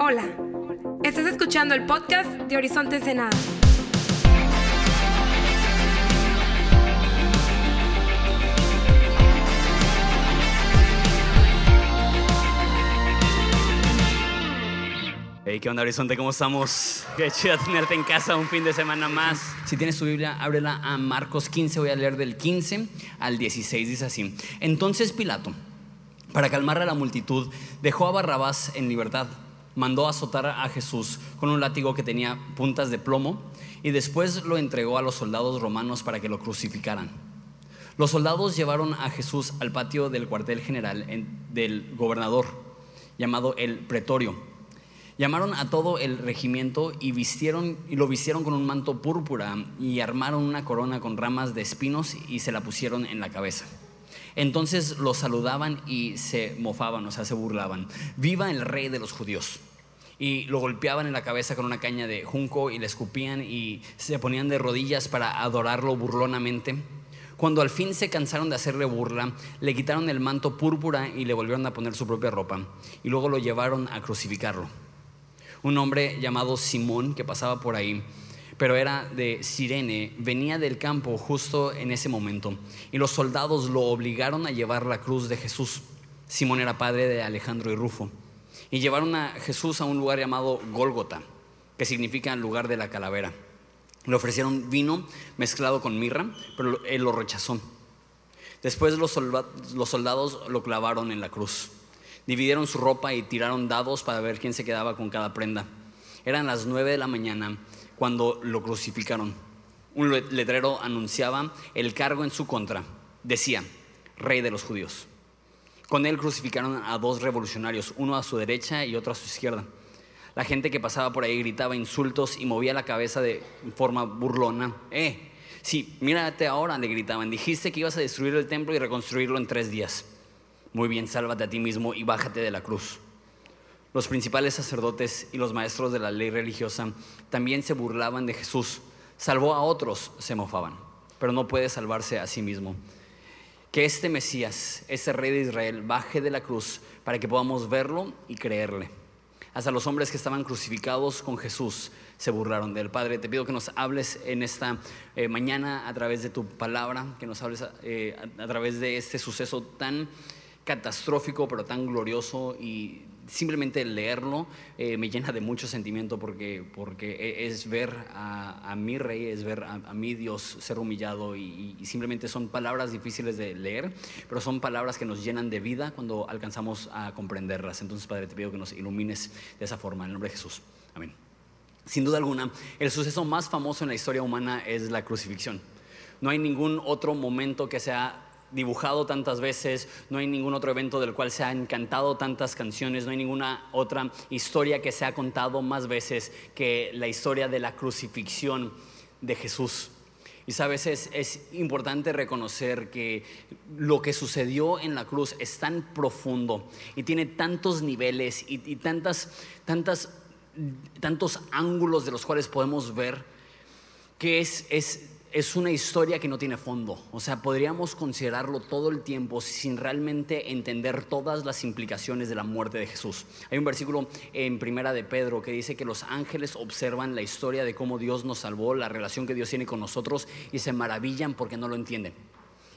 Hola, estás escuchando el podcast de Horizonte Ensenada. Hey, ¿qué onda, Horizonte? ¿Cómo estamos? Qué chido tenerte en casa un fin de semana más. Si tienes tu Biblia, ábrela a Marcos 15. Voy a leer del 15 al 16. Dice así: Entonces Pilato, para calmar a la multitud, dejó a Barrabás en libertad. Mandó azotar a Jesús con un látigo que tenía puntas de plomo y después lo entregó a los soldados romanos para que lo crucificaran. Los soldados llevaron a Jesús al patio del cuartel general del gobernador, llamado el Pretorio Llamaron a todo el regimiento y, vistieron, y lo vistieron con un manto púrpura y armaron una corona con ramas de espinos y se la pusieron en la cabeza. Entonces lo saludaban y se mofaban, o sea, se burlaban. Viva el rey de los judíos. Y lo golpeaban en la cabeza con una caña de junco y le escupían y se ponían de rodillas para adorarlo burlonamente. Cuando al fin se cansaron de hacerle burla, le quitaron el manto púrpura y le volvieron a poner su propia ropa. Y luego lo llevaron a crucificarlo un hombre llamado Simón que pasaba por ahí, pero era de Sirene, venía del campo justo en ese momento, y los soldados lo obligaron a llevar la cruz de Jesús. Simón era padre de Alejandro y Rufo, y llevaron a Jesús a un lugar llamado Gólgota, que significa lugar de la calavera. Le ofrecieron vino mezclado con mirra, pero él lo rechazó. Después los soldados lo clavaron en la cruz. Dividieron su ropa y tiraron dados para ver quién se quedaba con cada prenda. Eran las nueve de la mañana cuando lo crucificaron. Un letrero anunciaba el cargo en su contra. Decía, Rey de los judíos. Con él crucificaron a dos revolucionarios, uno a su derecha y otro a su izquierda. La gente que pasaba por ahí gritaba insultos y movía la cabeza de forma burlona. ¡Eh! Sí, mírate ahora, le gritaban. Dijiste que ibas a destruir el templo y reconstruirlo en tres días. Muy bien, sálvate a ti mismo y bájate de la cruz. Los principales sacerdotes y los maestros de la ley religiosa también se burlaban de Jesús. Salvó a otros, se mofaban, pero no puede salvarse a sí mismo. Que este Mesías, este rey de Israel, baje de la cruz para que podamos verlo y creerle. Hasta los hombres que estaban crucificados con Jesús se burlaron del Padre. Te pido que nos hables en esta eh, mañana a través de tu palabra, que nos hables eh, a través de este suceso tan catastrófico, pero tan glorioso y simplemente leerlo eh, me llena de mucho sentimiento porque, porque e, es ver a, mi rey, es ver a, mi Dios ser humillado y, simplemente son palabras difíciles de leer, pero son palabras que nos llenan de vida cuando alcanzamos a comprenderlas. Entonces, Padre, te pido que nos ilumines de esa forma, en el nombre de Jesús. Amén. Sin duda alguna, el suceso más famoso en la historia humana es la crucifixión. No hay ningún otro momento que sea dibujado tantas veces, no hay ningún otro evento del cual se han cantado tantas canciones, no hay ninguna otra historia que se ha contado más veces que la historia de la crucifixión de Jesús. Y sabes, es, es importante reconocer que lo que sucedió en la cruz es tan profundo y tiene tantos niveles y, tantas, tantas, tantos ángulos de los cuales podemos ver que es, es es una historia que no tiene fondo. O sea, podríamos considerarlo todo el tiempo sin realmente entender todas las implicaciones de la muerte de Jesús. Hay un versículo en Primera de Pedro que dice que los ángeles observan la historia de cómo Dios nos salvó, la relación que Dios tiene con nosotros y se maravillan porque no lo entienden.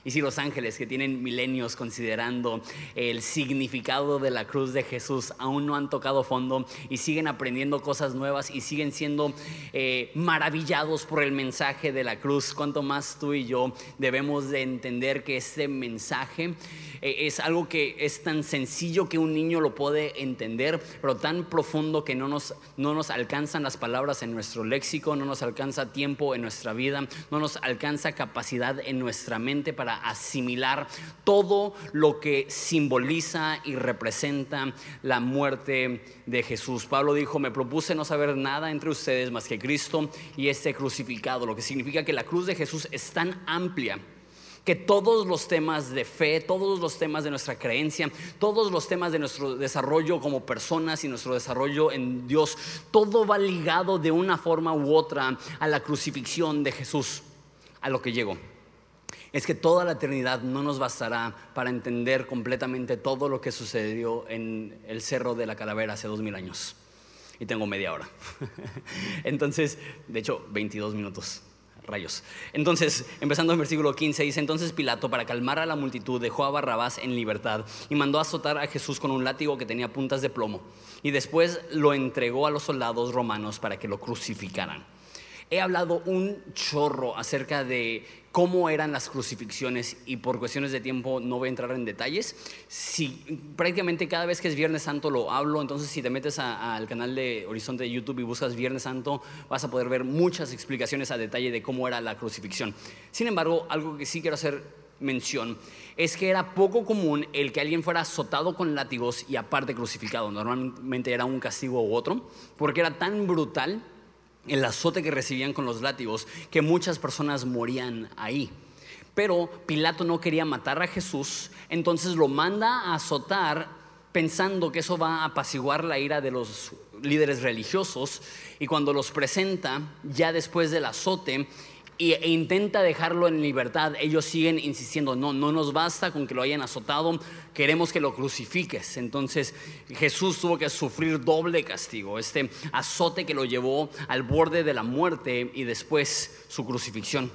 Y si los ángeles que tienen milenios considerando el significado de la cruz de Jesús aún no han tocado fondo y siguen aprendiendo cosas nuevas y siguen siendo eh, maravillados por el mensaje de la cruz, cuanto más tú y yo debemos de entender que ese mensaje eh, es algo que es tan sencillo que un niño lo puede entender, pero tan profundo que no nos, no nos alcanzan las palabras en nuestro léxico, no nos alcanza tiempo en nuestra vida, no nos alcanza capacidad en nuestra mente para asimilar todo lo que simboliza y representa la muerte de Jesús. Pablo dijo, me propuse no saber nada entre ustedes más que Cristo y este crucificado, lo que significa que la cruz de Jesús es tan amplia que todos los temas de fe, todos los temas de nuestra creencia, todos los temas de nuestro desarrollo como personas y nuestro desarrollo en Dios, todo va ligado de una forma u otra a la crucifixión de Jesús, a lo que llegó. Es que toda la eternidad no nos bastará para entender completamente todo lo que sucedió en el Cerro de la Calavera hace dos mil años. y tengo media hora. Entonces, de hecho, 22 minutos. Rayos. Entonces, empezando en versículo 15, dice, entonces Pilato, para calmar a la multitud, dejó a Barrabás en libertad y mandó azotar a Jesús con un látigo que tenía puntas de plomo. Y después lo entregó a los soldados romanos para que lo crucificaran. He hablado un chorro acerca de cómo eran las crucifixiones y por cuestiones de tiempo no voy a entrar en detalles. Si prácticamente cada vez que es Viernes Santo lo hablo, entonces si te metes al canal de Horizonte de YouTube y buscas Viernes Santo, vas a poder ver muchas explicaciones a detalle de cómo era la crucifixión. Sin embargo, algo que sí quiero hacer mención es que era poco común el que alguien fuera azotado con látigos y aparte crucificado. Normalmente era un castigo u otro, porque era tan brutal el azote que recibían con los látigos, que muchas personas morían ahí. Pero Pilato no quería matar a Jesús, entonces lo manda a azotar pensando que eso va a apaciguar la ira de los líderes religiosos y cuando los presenta ya después del azote e intenta dejarlo en libertad, ellos siguen insistiendo, no, no nos basta con que lo hayan azotado, queremos que lo crucifiques. Entonces Jesús tuvo que sufrir doble castigo, este azote que lo llevó al borde de la muerte y después su crucifixión.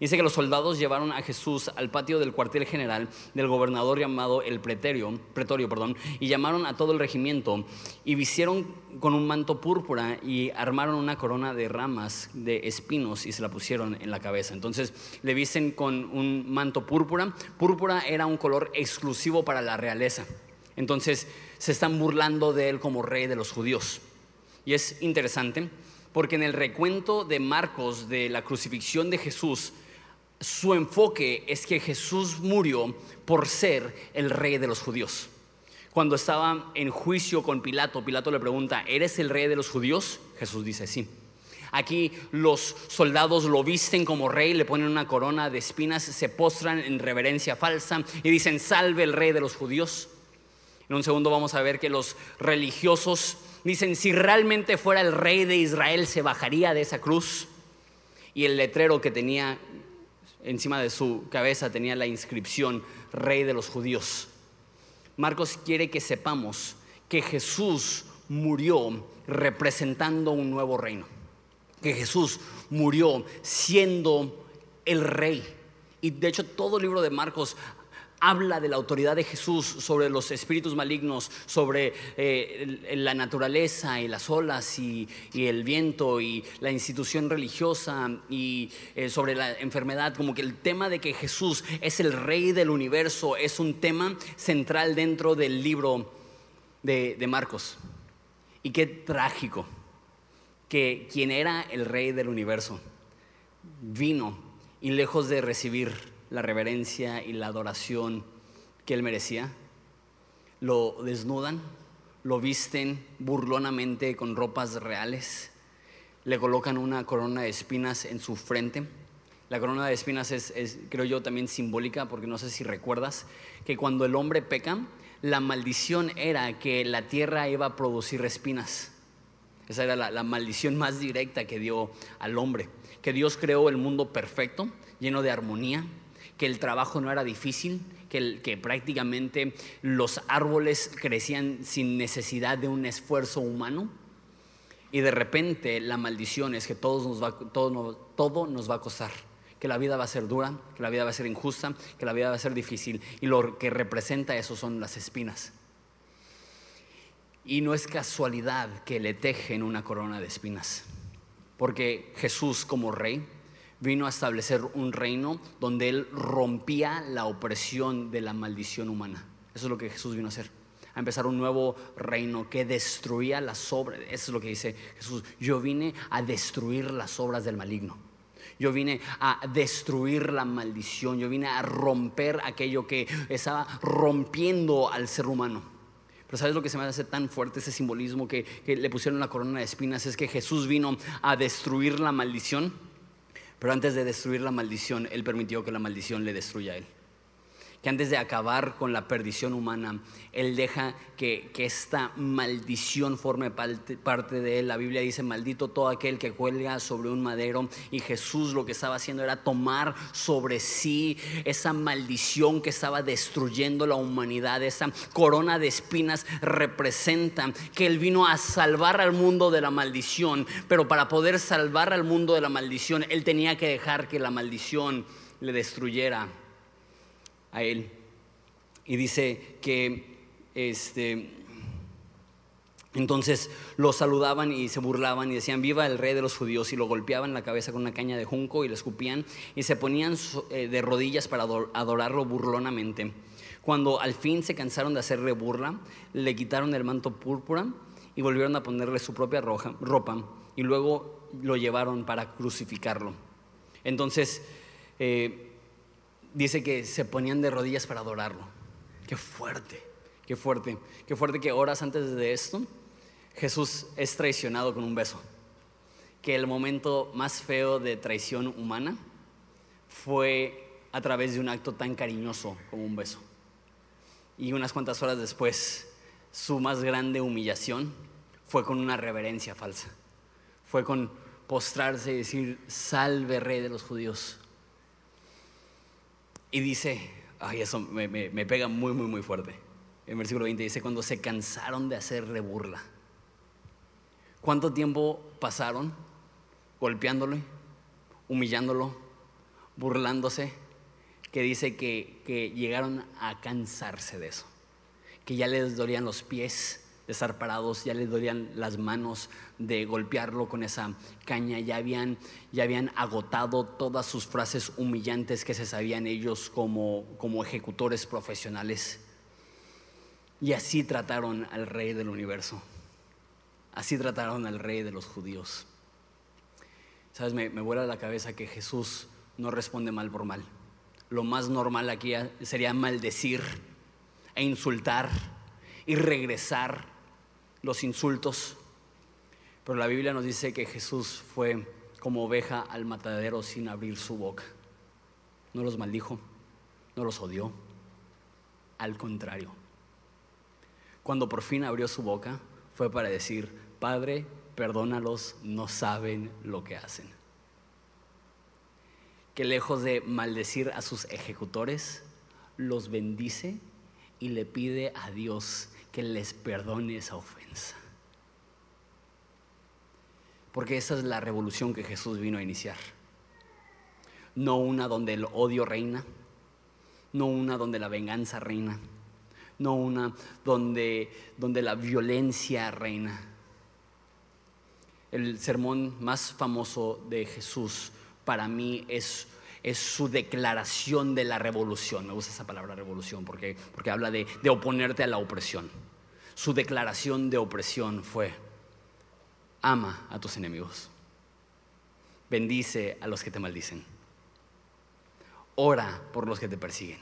Dice que los soldados llevaron a Jesús al patio del cuartel general del gobernador llamado el Pretorio, Pretorio perdón, y llamaron a todo el regimiento y vistieron con un manto púrpura y armaron una corona de ramas de espinos y se la pusieron en la cabeza. Entonces le visten con un manto púrpura. Púrpura era un color exclusivo para la realeza. Entonces se están burlando de él como rey de los judíos. Y es interesante porque en el recuento de Marcos de la crucifixión de Jesús, su enfoque es que Jesús murió por ser el rey de los judíos. Cuando estaba en juicio con Pilato, Pilato le pregunta, ¿eres el rey de los judíos? Jesús dice, sí. Aquí los soldados lo visten como rey, le ponen una corona de espinas, se postran en reverencia falsa y dicen, salve el rey de los judíos. En un segundo vamos a ver que los religiosos dicen, si realmente fuera el rey de Israel, se bajaría de esa cruz. Y el letrero que tenía encima de su cabeza tenía la inscripción Rey de los Judíos. Marcos quiere que sepamos que Jesús murió representando un nuevo reino, que Jesús murió siendo el rey. Y de hecho todo el libro de Marcos habla de la autoridad de Jesús sobre los espíritus malignos, sobre eh, la naturaleza y las olas y, el viento y la institución religiosa y eh, sobre la enfermedad, como que el tema de que Jesús es el rey del universo es un tema central dentro del libro de, de Marcos. Y qué trágico que quien era el rey del universo vino y lejos de recibir la reverencia y la adoración que él merecía. Lo desnudan, lo visten burlonamente con ropas reales, le colocan una corona de espinas en su frente. La corona de espinas es, creo yo, también simbólica, porque no sé si recuerdas que cuando el hombre peca, la maldición era que la tierra iba a producir espinas. Esa era la maldición más directa que dio al hombre. Que Dios creó el mundo perfecto, lleno de armonía, que el trabajo no era difícil, que, prácticamente los árboles crecían sin necesidad de un esfuerzo humano. Y de repente la maldición es que todo nos, va, todo, todo nos va a costar, que la vida va a ser dura, que la vida va a ser injusta, que la vida va a ser difícil. Y lo que representa eso son las espinas. Y no es casualidad que le tejen una corona de espinas, porque Jesús como rey vino a establecer un reino donde Él rompía la opresión de la maldición humana. Eso es lo que Jesús vino a hacer. A empezar un nuevo reino que destruía las obras. Eso es lo que dice Jesús. Yo vine a destruir las obras del maligno. Yo vine a destruir la maldición. Yo vine a romper aquello que estaba rompiendo al ser humano. Pero ¿sabes lo que se me hace tan fuerte ese simbolismo que, que le pusieron la corona de espinas? Es que Jesús vino a destruir la maldición pero antes de destruir la maldición, Él permitió que la maldición le destruya a Él. Que antes de acabar con la perdición humana, Él deja que, esta maldición forme parte, de Él. La Biblia dice, maldito todo aquel que cuelga sobre un madero. Y Jesús lo que estaba haciendo era tomar sobre sí esa maldición que estaba destruyendo la humanidad. Esa corona de espinas representa que Él vino a salvar al mundo de la maldición. Pero para poder salvar al mundo de la maldición, Él tenía que dejar que la maldición le destruyera él. Y dice que este entonces lo saludaban y se burlaban y decían, viva el rey de los judíos, y lo golpeaban la cabeza con una caña de junco y le escupían y se ponían eh, de rodillas para adorarlo burlonamente. Cuando al fin se cansaron de hacerle burla, le quitaron el manto púrpura y volvieron a ponerle su propia ropa y luego lo llevaron para crucificarlo. Entonces, eh, dice que se ponían de rodillas para adorarlo. Qué fuerte, qué fuerte, qué fuerte que horas antes de esto Jesús es traicionado con un beso. Que el momento más feo de traición humana fue a través de un acto tan cariñoso como un beso. Y unas cuantas horas después, su más grande humillación fue con una reverencia falsa. Fue con postrarse y decir, salve rey de los judíos. Y dice, ay, eso me, pega muy, muy, muy fuerte. En versículo 20 dice, cuando se cansaron de hacerle burla. ¿Cuánto tiempo pasaron golpeándole, humillándolo, burlándose? Que dice que, que llegaron a cansarse de eso, que ya les dolían los pies, de estar parados, ya les dolían las manos de golpearlo con esa caña, ya habían, ya habían agotado todas sus frases humillantes que se sabían ellos como, como ejecutores profesionales. Y así trataron al rey del universo, así trataron al rey de los judíos. Sabes, me, me vuela la cabeza que Jesús no responde mal por mal. Lo más normal aquí sería maldecir e insultar y regresar los insultos. Pero la Biblia nos dice que Jesús fue como oveja al matadero sin abrir su boca. No los maldijo, no los odió. Al contrario, cuando por fin abrió su boca fue para decir, Padre, perdónalos, no saben lo que hacen. Que lejos de maldecir a sus ejecutores, los bendice y le pide a Dios que les perdone esa ofensa. Porque esa es la revolución que Jesús vino a iniciar. No una donde el odio reina, no una donde la venganza reina, no una donde, donde la violencia reina. El sermón más famoso de Jesús para mí es es su declaración de la revolución. Me gusta esa palabra revolución porque, porque habla de, de oponerte a la opresión. Su declaración de opresión fue, ama a tus enemigos, bendice a los que te maldicen, ora por los que te persiguen.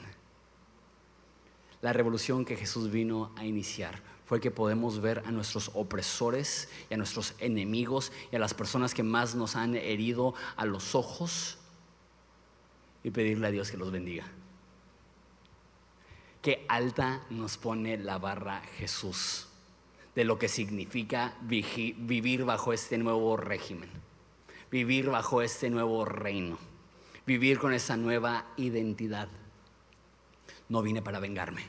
La revolución que Jesús vino a iniciar fue que podemos ver a nuestros opresores y a nuestros enemigos y a las personas que más nos han herido a los ojos y pedirle a Dios que los bendiga. Qué alta nos pone la barra Jesús de lo que significa vivir bajo este nuevo régimen, vivir bajo este nuevo reino, vivir con esa nueva identidad. No vine para vengarme,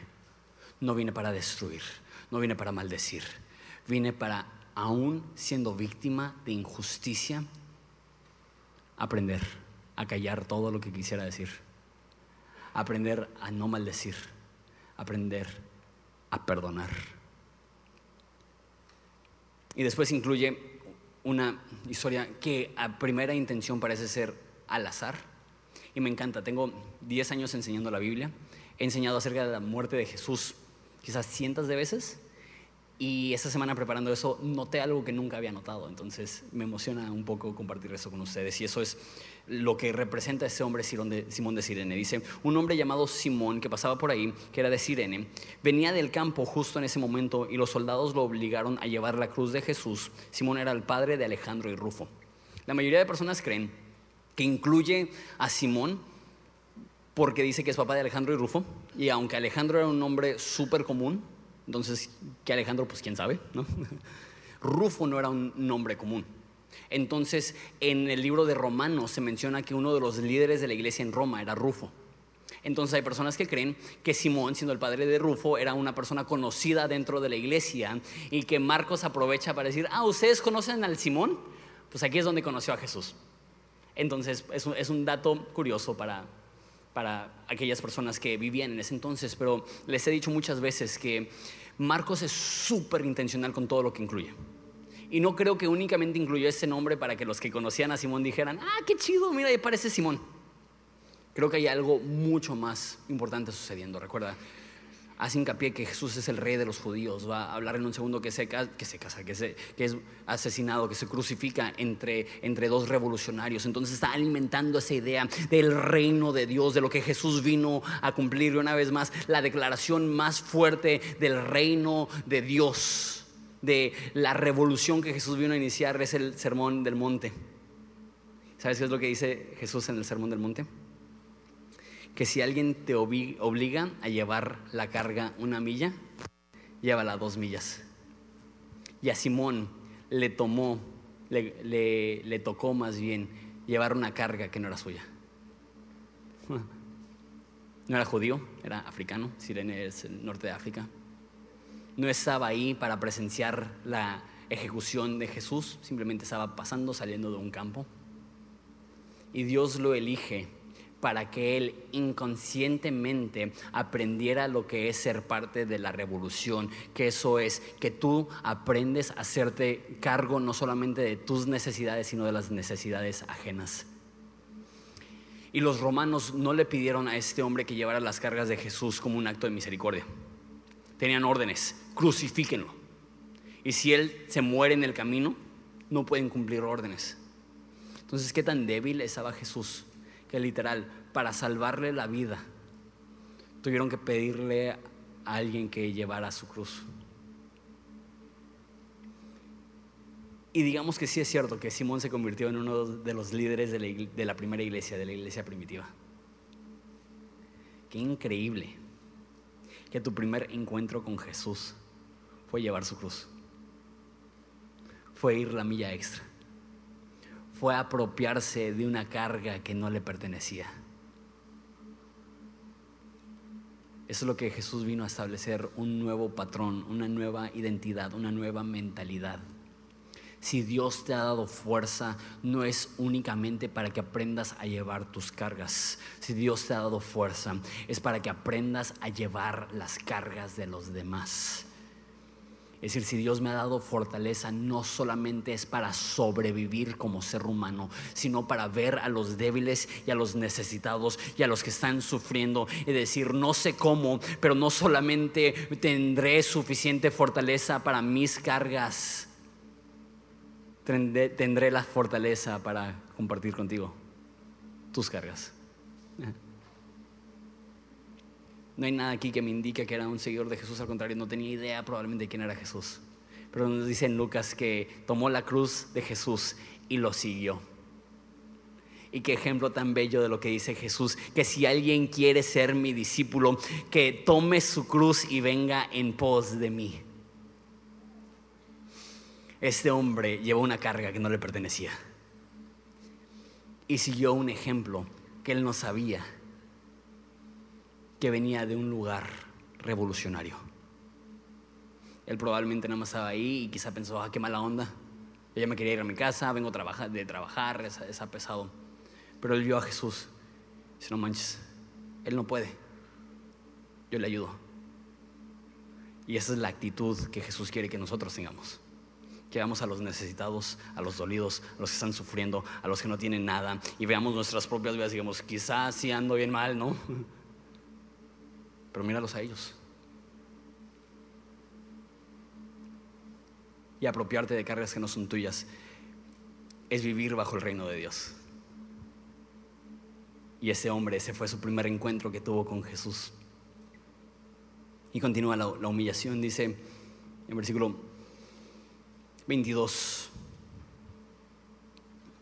no vine para destruir, no vine para maldecir, vine para, aún siendo víctima de injusticia, aprender a callar todo lo que quisiera decir, aprender a no maldecir, aprender a perdonar. Y después incluye una historia que a primera intención parece ser al azar. Y me encanta, tengo 10 años enseñando la Biblia, he enseñado acerca de la muerte de Jesús quizás cientos de veces y esta semana preparando eso noté algo que nunca había notado, entonces me emociona un poco compartir eso con ustedes. Y eso es lo que representa ese hombre Simón de Sirene. Dice, un hombre llamado Simón que pasaba por ahí, que era de Sirene, venía del campo justo en ese momento y los soldados lo obligaron a llevar la cruz de Jesús. Simón era el padre de Alejandro y Rufo. La mayoría de personas creen que incluye a Simón porque dice que es papá de Alejandro y Rufo. Y aunque Alejandro era un nombre súper común, entonces, ¿qué Alejandro? Pues quién sabe, ¿no? Rufo no era un nombre común. Entonces, en el libro de Romanos se menciona que uno de los líderes de la iglesia en Roma era Rufo. Entonces hay personas que creen que Simón, siendo el padre de Rufo, era una persona conocida dentro de la iglesia y que Marcos aprovecha para decir, ah, ¿ustedes conocen al Simón? Pues aquí es donde conoció a Jesús. Entonces es un, dato curioso para, para aquellas personas que vivían en ese entonces, pero les he dicho muchas veces que Marcos es súper intencional con todo lo que incluye. Y no creo que únicamente incluyó ese nombre para que los que conocían a Simón dijeran, ah, qué chido, mira, ahí parece Simón. Creo que hay algo mucho más importante sucediendo. Recuerda, hace hincapié que Jesús es el rey de los judíos. Va a hablar en un segundo que se, casa, que, se, que es asesinado, que se crucifica entre, entre dos revolucionarios. Entonces está alimentando esa idea del reino de Dios, de lo que Jesús vino a cumplir. Y una vez más, la declaración más fuerte del reino de Dios de la revolución que Jesús vino a iniciar es el sermón del monte. ¿Sabes qué es lo que dice Jesús en el sermón del monte? Que si alguien te obliga a llevar la carga una milla, llévala dos millas. Y a Simón le tomó, le, tocó más bien llevar una carga que no era suya. No era judío, era africano, Sirene es el norte de África no estaba ahí para presenciar la ejecución de Jesús, simplemente estaba pasando, saliendo de un campo. Y Dios lo elige para que él inconscientemente aprendiera lo que es ser parte de la revolución, que eso es que tú aprendes a hacerte cargo no solamente de tus necesidades, sino de las necesidades ajenas. Y los romanos no le pidieron a este hombre que llevara las cargas de Jesús como un acto de misericordia tenían órdenes, crucifíquenlo. Y si él se muere en el camino, no pueden cumplir órdenes. Entonces, ¿qué tan débil estaba Jesús? Que literal, para salvarle la vida, tuvieron que pedirle a alguien que llevara su cruz. Y digamos que sí es cierto que Simón se convirtió en uno de los líderes de la, de la primera iglesia, de la iglesia primitiva. Qué increíble que tu primer encuentro con Jesús fue llevar su cruz. Fue ir la milla extra. Fue apropiarse de una carga que no le pertenecía. Eso es lo que Jesús vino a establecer, un nuevo patrón, una nueva identidad, una nueva mentalidad. Si Dios te ha dado fuerza, no es únicamente para que aprendas a llevar tus cargas. Si Dios te ha dado fuerza, es para que aprendas a llevar las cargas de los demás. Es decir, si Dios me ha dado fortaleza, no solamente es para sobrevivir como ser humano, sino para ver a los débiles y a los necesitados y a los que están sufriendo y decir, no sé cómo, pero no solamente tendré suficiente fortaleza para mis cargas, tendré, la fortaleza para compartir contigo tus cargas. No hay nada aquí que me indique que era un seguidor de Jesús, al contrario, no tenía idea probablemente de quién era Jesús. Pero nos dice en Lucas que tomó la cruz de Jesús y lo siguió. Y qué ejemplo tan bello de lo que dice Jesús, que si alguien quiere ser mi discípulo, que tome su cruz y venga en pos de mí este hombre llevó una carga que no le pertenecía. Y siguió un ejemplo que él no sabía, que venía de un lugar revolucionario. Él probablemente nada más estaba ahí y quizá pensó, ah, qué mala onda. Ella me quería ir a mi casa, vengo de trabajar, es, pesado. Pero él vio a Jesús. Dice, no manches, él no puede. Yo le ayudo. Y esa es la actitud que Jesús quiere que nosotros tengamos que veamos a los necesitados, a los dolidos, a los que están sufriendo, a los que no tienen nada, y veamos nuestras propias vidas y digamos, quizás sí ando bien mal, ¿no? Pero míralos a ellos. Y apropiarte de cargas que no son tuyas es vivir bajo el reino de Dios. Y ese hombre, ese fue su primer encuentro que tuvo con Jesús. Y continúa la, la humillación, dice en versículo 22.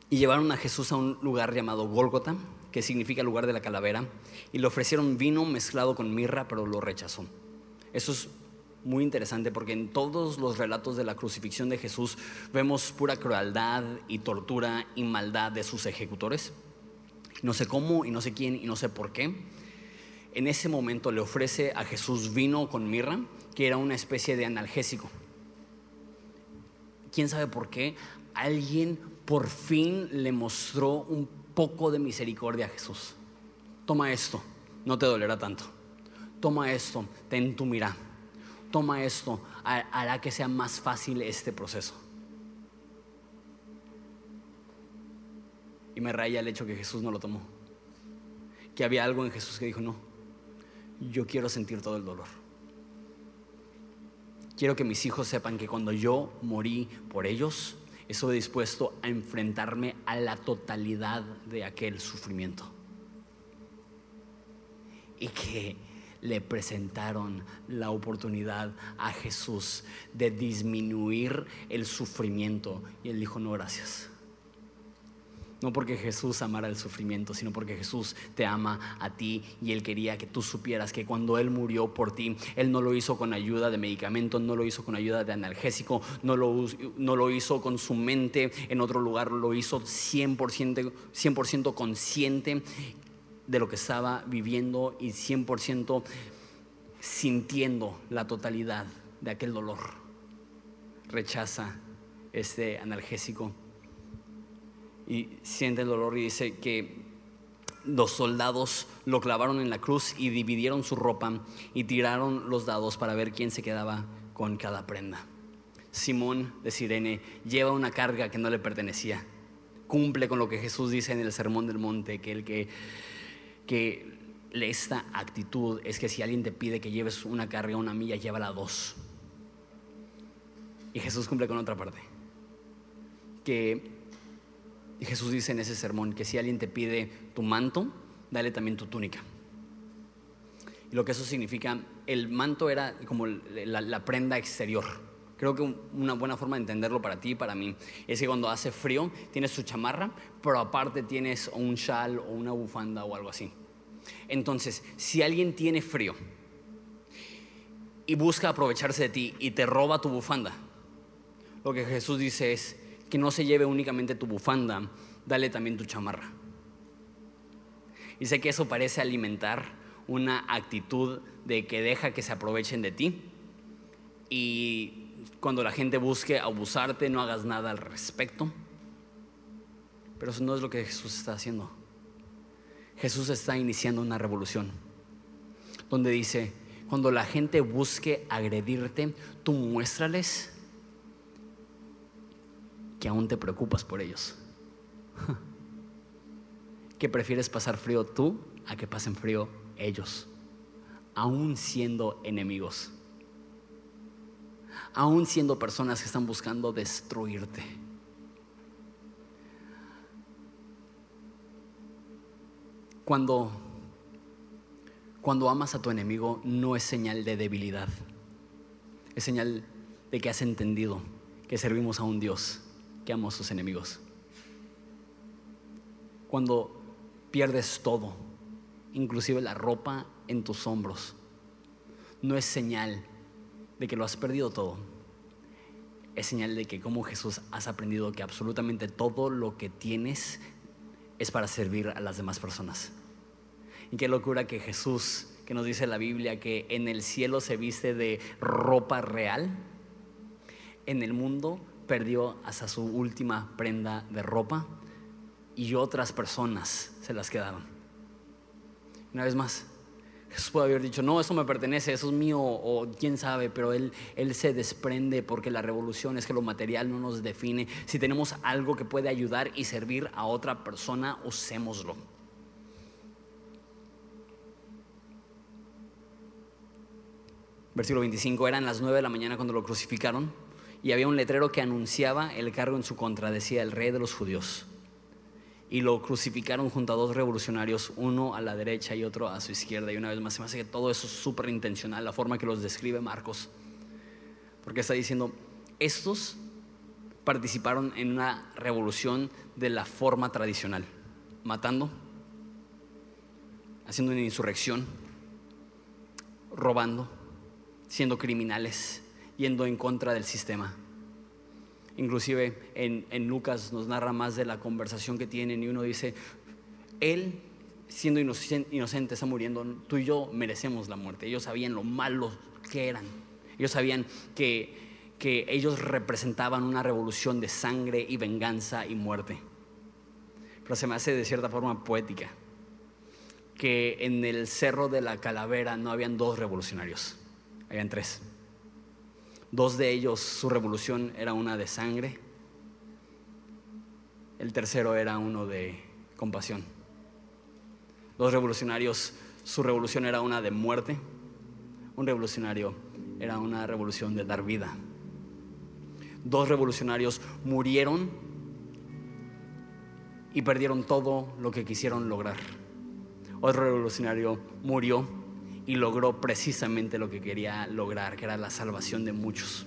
Y llevaron a Jesús a un lugar llamado Gólgota, que significa lugar de la calavera, y le ofrecieron vino mezclado con mirra, pero lo rechazó. Eso es muy interesante porque en todos los relatos de la crucifixión de Jesús vemos pura crueldad y tortura y maldad de sus ejecutores. No sé cómo y no sé quién y no sé por qué. En ese momento le ofrece a Jesús vino con mirra, que era una especie de analgésico. ¿Quién sabe por qué? Alguien por fin le mostró un poco de misericordia a Jesús. Toma esto, no te dolerá tanto. Toma esto, ten tu mira. Toma esto, hará que sea más fácil este proceso. Y me raya el hecho que Jesús no lo tomó. Que había algo en Jesús que dijo, no, yo quiero sentir todo el dolor. Quiero que mis hijos sepan que cuando yo morí por ellos, estoy dispuesto a enfrentarme a la totalidad de aquel sufrimiento. Y que le presentaron la oportunidad a Jesús de disminuir el sufrimiento. Y él dijo, no, gracias. No porque Jesús amara el sufrimiento, sino porque Jesús te ama a ti y Él quería que tú supieras que cuando Él murió por ti, Él no lo hizo con ayuda de medicamento, no lo hizo con ayuda de analgésico, no lo, no lo hizo con su mente en otro lugar, lo hizo 100%, 100 consciente de lo que estaba viviendo y 100% sintiendo la totalidad de aquel dolor. Rechaza este analgésico y siente el dolor y dice que los soldados lo clavaron en la cruz y dividieron su ropa y tiraron los dados para ver quién se quedaba con cada prenda. Simón de Sirene lleva una carga que no le pertenecía. Cumple con lo que Jesús dice en el Sermón del Monte, que el que, que esta actitud es que si alguien te pide que lleves una carga una milla, llévala dos. Y Jesús cumple con otra parte. Que y Jesús dice en ese sermón que si alguien te pide tu manto, dale también tu túnica. Y lo que eso significa, el manto era como la, prenda exterior. Creo que una buena forma de entenderlo para ti y para mí es que cuando hace frío tienes tu chamarra, pero aparte tienes un chal o una bufanda o algo así. Entonces, si alguien tiene frío y busca aprovecharse de ti y te roba tu bufanda, lo que Jesús dice es, que no se lleve únicamente tu bufanda, dale también tu chamarra. Y sé que eso parece alimentar una actitud de que deja que se aprovechen de ti y cuando la gente busque abusarte no hagas nada al respecto. Pero eso no es lo que Jesús está haciendo. Jesús está iniciando una revolución donde dice, cuando la gente busque agredirte, tú muéstrales que aún te preocupas por ellos. que prefieres pasar frío tú a que pasen frío ellos, aún siendo enemigos, aún siendo personas que están buscando destruirte. Cuando, cuando amas a tu enemigo no es señal de debilidad, es señal de que has entendido que servimos a un Dios que amo a sus enemigos. Cuando pierdes todo, inclusive la ropa en tus hombros, no es señal de que lo has perdido todo. Es señal de que como Jesús has aprendido que absolutamente todo lo que tienes es para servir a las demás personas. Y qué locura que Jesús, que nos dice la Biblia, que en el cielo se viste de ropa real, en el mundo perdió hasta su última prenda de ropa y otras personas se las quedaron. Una vez más, Jesús puede haber dicho, no, eso me pertenece, eso es mío, o quién sabe, pero él, él se desprende porque la revolución es que lo material no nos define. Si tenemos algo que puede ayudar y servir a otra persona, usémoslo. Versículo 25, eran las 9 de la mañana cuando lo crucificaron y había un letrero que anunciaba el cargo en su contra, decía el rey de los judíos. Y lo crucificaron junto a dos revolucionarios, uno a la derecha y otro a su izquierda. Y una vez más, se me hace que todo eso es súper intencional, la forma que los describe Marcos. Porque está diciendo, estos participaron en una revolución de la forma tradicional, matando, haciendo una insurrección, robando, siendo criminales, yendo en contra del sistema. Inclusive en, en, Lucas nos narra más de la conversación que tienen y uno dice, él siendo inocente, inocente está muriendo, tú y yo merecemos la muerte. Ellos sabían lo malos que eran. Ellos sabían que, que ellos representaban una revolución de sangre y venganza y muerte. Pero se me hace de cierta forma poética que en el cerro de la calavera no habían dos revolucionarios, habían tres. Dos de ellos, su revolución era una de sangre, el tercero era uno de compasión. Dos revolucionarios, su revolución era una de muerte, un revolucionario era una revolución de dar vida. Dos revolucionarios murieron y perdieron todo lo que quisieron lograr. Otro revolucionario murió y logró precisamente lo que quería lograr, que era la salvación de muchos.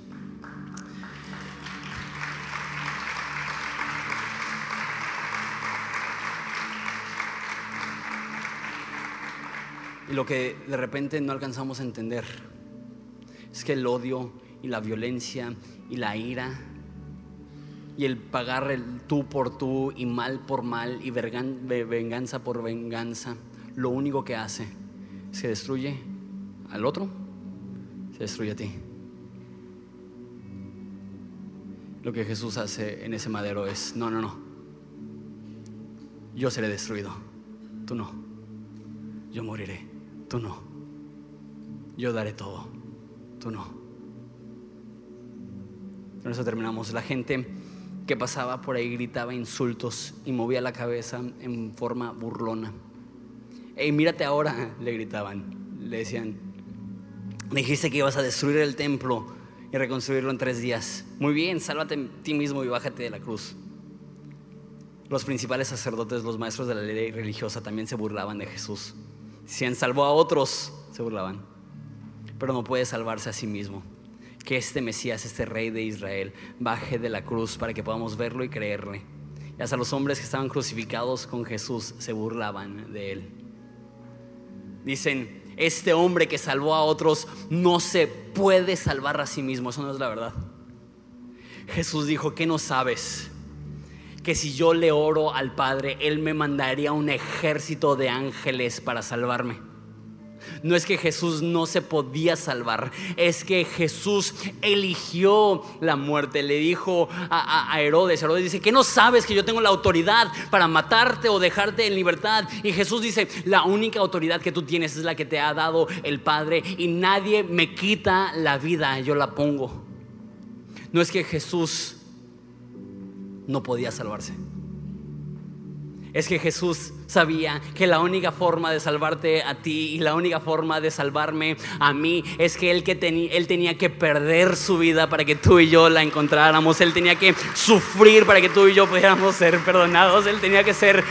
Y lo que de repente no alcanzamos a entender es que el odio y la violencia y la ira y el pagar el tú por tú y mal por mal y venganza por venganza, lo único que hace que destruye al otro, se destruye a ti. Lo que Jesús hace en ese madero es, no, no, no, yo seré destruido, tú no, yo moriré, tú no, yo daré todo, tú no. Con eso terminamos. La gente que pasaba por ahí gritaba insultos y movía la cabeza en forma burlona. Hey, mírate ahora, le gritaban. Le decían, dijiste que ibas a destruir el templo y reconstruirlo en tres días. Muy bien, sálvate a ti mismo y bájate de la cruz. Los principales sacerdotes, los maestros de la ley religiosa también se burlaban de Jesús. Si han salvó a otros, se burlaban. Pero no puede salvarse a sí mismo. Que este Mesías, este rey de Israel, baje de la cruz para que podamos verlo y creerle. Y hasta los hombres que estaban crucificados con Jesús se burlaban de él. Dicen, este hombre que salvó a otros no se puede salvar a sí mismo. Eso no es la verdad. Jesús dijo, ¿qué no sabes? Que si yo le oro al Padre, Él me mandaría un ejército de ángeles para salvarme. No es que Jesús no se podía salvar, es que Jesús eligió la muerte. Le dijo a, Herodes, Herodes dice, que no sabes que yo tengo la autoridad para matarte o dejarte en libertad. Y Jesús dice, la única autoridad que tú tienes es la que te ha dado el Padre y nadie me quita la vida, yo la pongo. No es que Jesús no podía salvarse es que Jesús sabía que la única forma de salvarte a ti y la única forma de salvarme a mí es que él, que él tenía que perder su vida para que tú y yo la encontráramos. Él tenía que sufrir para que tú y yo pudiéramos ser perdonados. Él tenía que ser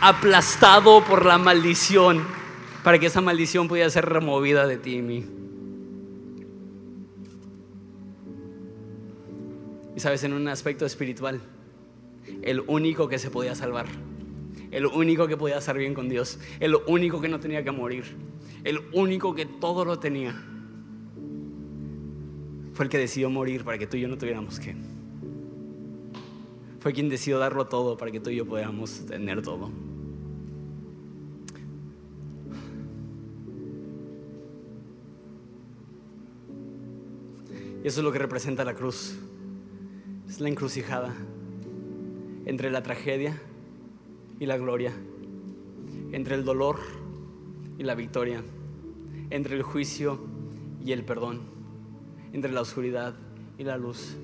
aplastado por la maldición para que esa maldición pudiera ser removida de ti y mí. Y sabes, en un aspecto espiritual el único que se podía salvar, el único que podía estar bien con Dios, el único que no tenía que morir, el único que todo lo tenía. Fue el que decidió morir para que tú y yo no tuviéramos que. Fue quien decidió darlo todo para que tú y yo pudiéramos tener todo. Y eso es lo que representa la cruz. Es la encrucijada entre la tragedia y la gloria, entre el dolor y la victoria, entre el juicio y el perdón, entre la oscuridad y la luz.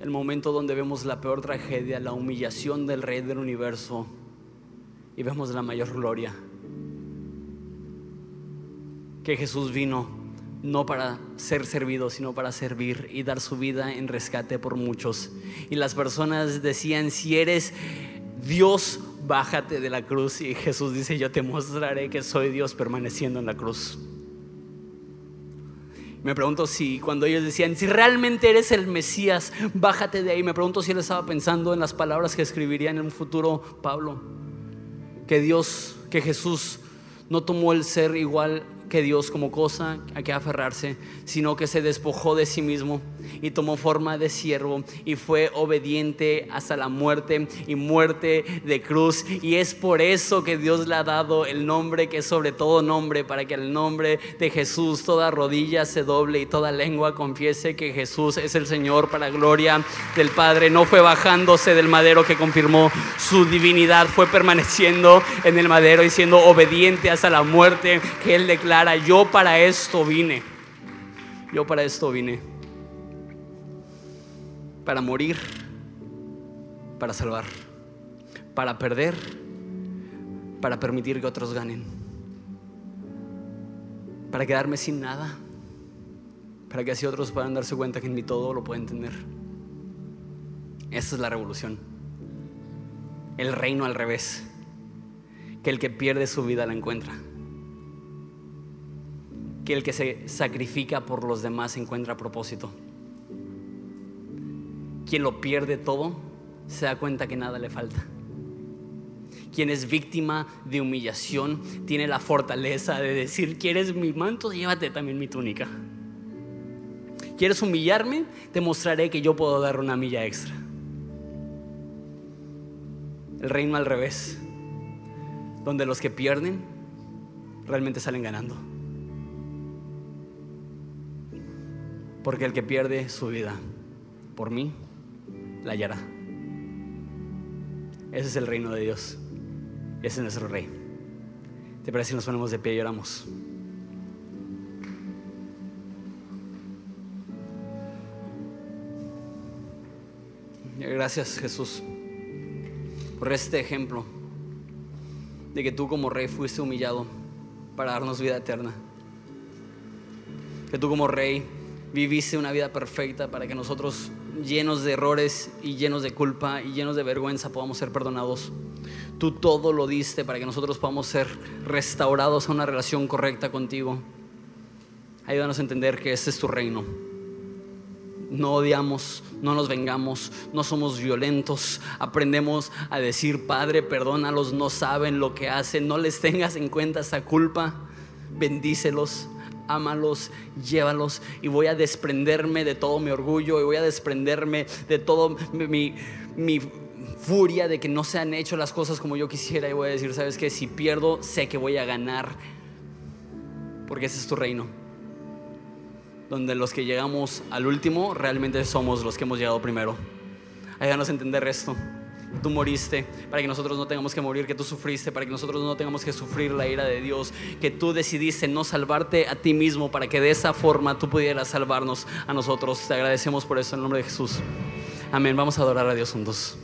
El momento donde vemos la peor tragedia, la humillación del Rey del universo y vemos la mayor gloria. Que Jesús vino no para ser servido, sino para servir y dar su vida en rescate por muchos. Y las personas decían, si eres Dios, bájate de la cruz. Y Jesús dice, yo te mostraré que soy Dios permaneciendo en la cruz. Me pregunto si cuando ellos decían, si realmente eres el Mesías, bájate de ahí. Me pregunto si él estaba pensando en las palabras que escribiría en un futuro Pablo. Que Dios que Jesús no tomó el ser igual que Dios como cosa a que aferrarse, sino que se despojó de sí mismo y tomó forma de siervo y fue obediente hasta la muerte y muerte de cruz. Y es por eso que Dios le ha dado el nombre que es sobre todo nombre, para que el nombre de Jesús toda rodilla se doble y toda lengua confiese que Jesús es el Señor para gloria del Padre. No fue bajándose del madero que confirmó su divinidad, fue permaneciendo en el madero y siendo obediente hasta la muerte que Él declara, yo para esto vine. Yo para esto vine para morir, para salvar, para perder, para permitir que otros ganen, para quedarme sin nada, para que así otros puedan darse cuenta que en mí todo lo pueden tener. Esa es la revolución. El reino al revés. Que el que pierde su vida la encuentra. Que el que se sacrifica por los demás encuentra propósito. Quien lo pierde todo se da cuenta que nada le falta. Quien es víctima de humillación tiene la fortaleza de decir, ¿quieres mi manto? Llévate también mi túnica. ¿Quieres humillarme? Te mostraré que yo puedo dar una milla extra. El reino al revés, donde los que pierden realmente salen ganando. Porque el que pierde su vida por mí la hallará. Ese es el reino de Dios. Ese es nuestro rey. ¿Te parece si nos ponemos de pie y oramos? Gracias Jesús por este ejemplo de que tú como rey fuiste humillado para darnos vida eterna. Que tú como rey viviste una vida perfecta para que nosotros llenos de errores y llenos de culpa y llenos de vergüenza podamos ser perdonados. Tú todo lo diste para que nosotros podamos ser restaurados a una relación correcta contigo. Ayúdanos a entender que este es tu reino. No odiamos, no nos vengamos, no somos violentos. Aprendemos a decir, Padre, perdónalos, no saben lo que hacen, no les tengas en cuenta esa culpa. Bendícelos, ámalos, llévalos y voy a desprenderme de todo mi orgullo y voy a desprenderme de todo mi, mi furia de que no se han hecho las cosas como yo quisiera y voy a decir, ¿sabes qué? Si pierdo, sé que voy a ganar porque ese es tu reino. Donde los que llegamos al último realmente somos los que hemos llegado primero. Ayúdanos a entender esto tú moriste, para que nosotros no tengamos que morir, que tú sufriste, para que nosotros no tengamos que sufrir la ira de Dios, que tú decidiste no salvarte a ti mismo, para que de esa forma tú pudieras salvarnos a nosotros. Te agradecemos por eso en el nombre de Jesús. Amén. Vamos a adorar a Dios juntos.